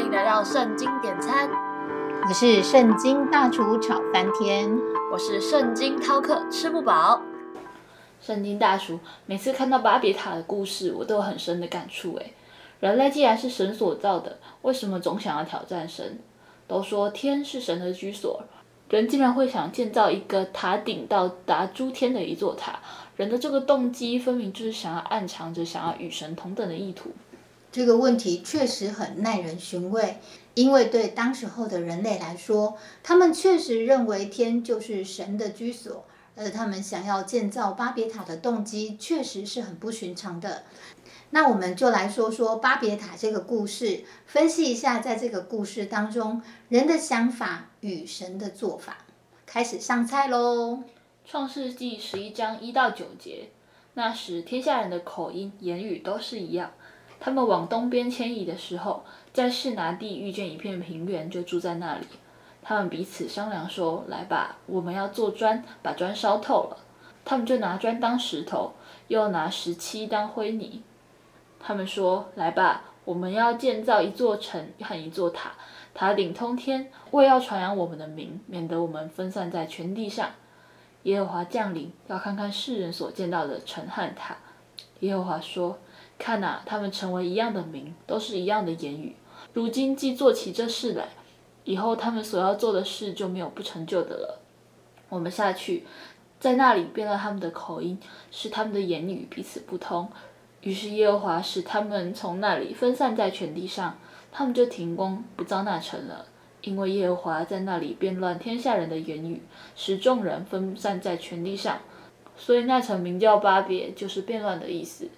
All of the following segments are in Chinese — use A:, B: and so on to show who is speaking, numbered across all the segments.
A: 欢迎来到圣经点餐，
B: 我是圣经大厨炒翻天，
A: 我是圣经饕客吃不饱。
C: 圣经大厨每次看到巴别塔的故事，我都有很深的感触。诶，人类既然是神所造的，为什么总想要挑战神？都说天是神的居所，人竟然会想建造一个塔顶到达诸天的一座塔，人的这个动机分明就是想要暗藏着想要与神同等的意图。
B: 这个问题确实很耐人寻味，因为对当时候的人类来说，他们确实认为天就是神的居所，而他们想要建造巴别塔的动机确实是很不寻常的。那我们就来说说巴别塔这个故事，分析一下在这个故事当中人的想法与神的做法。开始上菜喽！
C: 创世纪十一章一到九节，那时天下人的口音言语都是一样。他们往东边迁移的时候，在士拿地遇见一片平原，就住在那里。他们彼此商量说：“来吧，我们要做砖，把砖烧透了。”他们就拿砖当石头，又拿石漆当灰泥。他们说：“来吧，我们要建造一座城和一座塔，塔顶通天，为要传扬我们的名，免得我们分散在全地上。”耶和华降临，要看看世人所见到的城和塔。耶和华说。看呐，他们成为一样的名，都是一样的言语。如今既做起这事来，以后他们所要做的事就没有不成就的了。我们下去，在那里变了他们的口音，使他们的言语彼此不通。于是耶和华使他们从那里分散在全地上，他们就停工不造那城了，因为耶和华在那里变乱天下人的言语，使众人分散在全地上。所以那城名叫巴别，就是变乱的意思。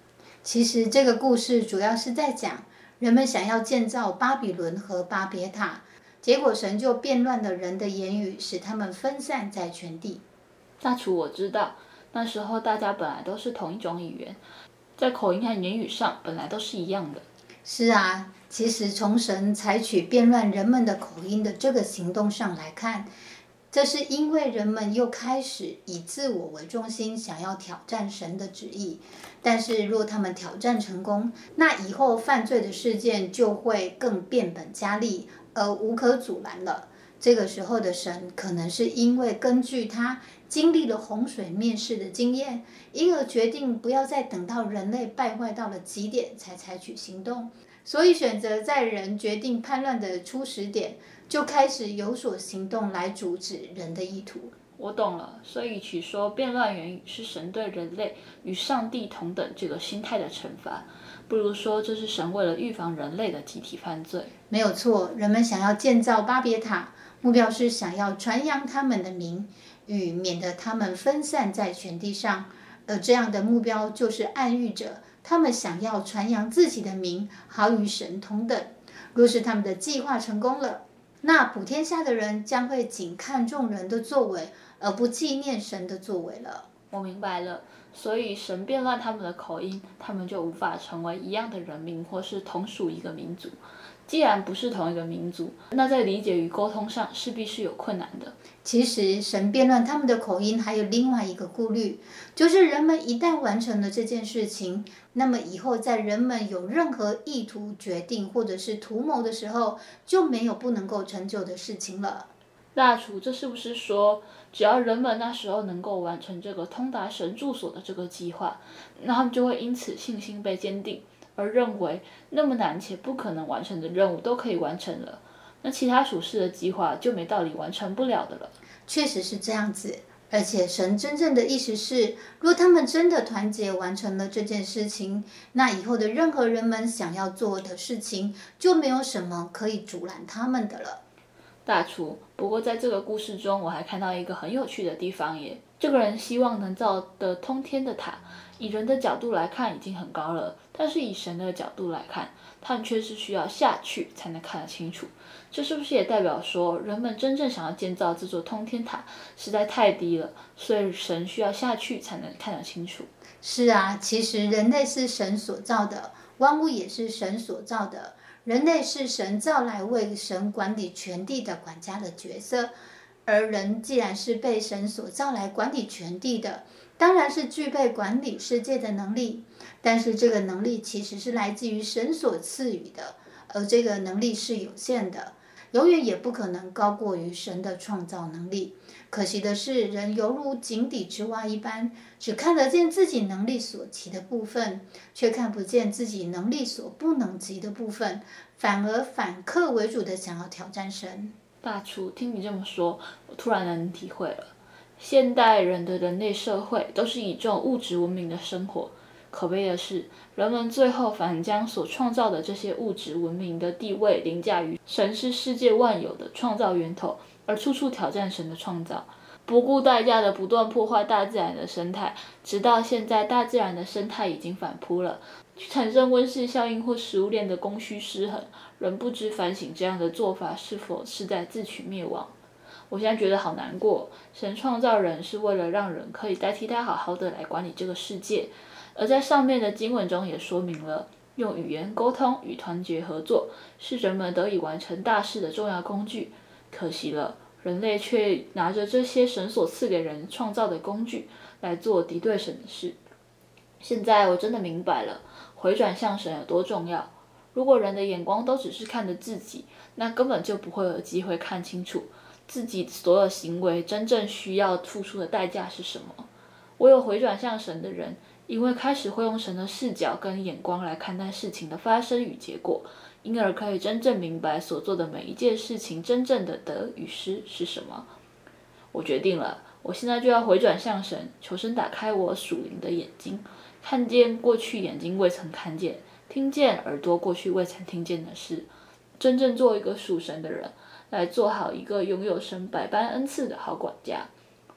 B: 其实这个故事主要是在讲人们想要建造巴比伦和巴别塔，结果神就变乱了人的言语，使他们分散在全地。
C: 大厨，我知道那时候大家本来都是同一种语言，在口音和言语上本来都是一样的。
B: 是啊，其实从神采取变乱人们的口音的这个行动上来看。这是因为人们又开始以自我为中心，想要挑战神的旨意。但是，若他们挑战成功，那以后犯罪的事件就会更变本加厉，而无可阻拦了。这个时候的神，可能是因为根据他经历了洪水灭世的经验，因而决定不要再等到人类败坏到了极点才采取行动，所以选择在人决定叛乱的初始点。就开始有所行动来阻止人的意图。
C: 我懂了，所以取说变乱原语是神对人类与上帝同等这个心态的惩罚，不如说这是神为了预防人类的集体犯罪。
B: 没有错，人们想要建造巴别塔，目标是想要传扬他们的名，与免得他们分散在全地上。而这样的目标就是暗喻着他们想要传扬自己的名，好与神同等。若是他们的计划成功了，那普天下的人将会仅看重人的作为，而不纪念神的作为了。
C: 我明白了，所以神变乱他们的口音，他们就无法成为一样的人民，或是同属一个民族。既然不是同一个民族，那在理解与沟通上势必是有困难的。
B: 其实神辩论他们的口音，还有另外一个顾虑，就是人们一旦完成了这件事情，那么以后在人们有任何意图、决定或者是图谋的时候，就没有不能够成就的事情了。
C: 大厨，这是不是说，只要人们那时候能够完成这个通达神住所的这个计划，那他们就会因此信心被坚定？而认为那么难且不可能完成的任务都可以完成了，那其他属世的计划就没道理完成不了的了。
B: 确实是这样子，而且神真正的意思是，若他们真的团结完成了这件事情，那以后的任何人们想要做的事情，就没有什么可以阻拦他们的了。
C: 大厨，不过在这个故事中，我还看到一个很有趣的地方耶。这个人希望能造的通天的塔。以人的角度来看已经很高了，但是以神的角度来看，他们却是需要下去才能看得清楚。这是不是也代表说，人们真正想要建造这座通天塔实在太低了，所以神需要下去才能看得清楚？
B: 是啊，其实人类是神所造的，万物也是神所造的，人类是神造来为神管理全地的管家的角色，而人既然是被神所造来管理全地的。当然是具备管理世界的能力，但是这个能力其实是来自于神所赐予的，而这个能力是有限的，永远也不可能高过于神的创造能力。可惜的是，人犹如井底之蛙一般，只看得见自己能力所及的部分，却看不见自己能力所不能及的部分，反而反客为主的想要挑战神。
C: 大厨，听你这么说，我突然能体会了。现代人的人类社会都是以这种物质文明的生活，可悲的是，人们最后反将所创造的这些物质文明的地位凌驾于神是世界万有的创造源头，而处处挑战神的创造，不顾代价的不断破坏大自然的生态，直到现在大自然的生态已经反扑了，产生温室效应或食物链的供需失衡，人不知反省这样的做法是否是在自取灭亡。我现在觉得好难过。神创造人是为了让人可以代替他好好的来管理这个世界，而在上面的经文中也说明了，用语言沟通与团结合作是人们得以完成大事的重要工具。可惜了，人类却拿着这些神所赐给人创造的工具来做敌对神的事。现在我真的明白了，回转向神有多重要。如果人的眼光都只是看着自己，那根本就不会有机会看清楚。自己所有行为真正需要付出的代价是什么？唯有回转向神的人，因为开始会用神的视角跟眼光来看待事情的发生与结果，因而可以真正明白所做的每一件事情真正的得与失是什么。我决定了，我现在就要回转向神，求神打开我属灵的眼睛，看见过去眼睛未曾看见，听见耳朵过去未曾听见的事，真正做一个属神的人。来做好一个拥有神百般恩赐的好管家。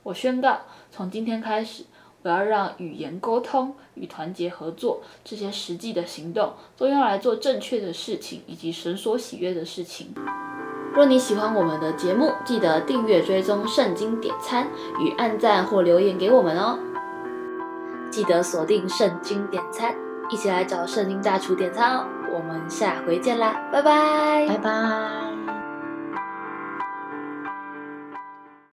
C: 我宣告，从今天开始，我要让语言沟通与团结合作这些实际的行动，都用来做正确的事情以及神所喜悦的事情。若你喜欢我们的节目，记得订阅、追踪圣经点餐与按赞或留言给我们哦。记得锁定圣经点餐，一起来找圣经大厨点餐哦。我们下回见啦，拜拜，
B: 拜拜。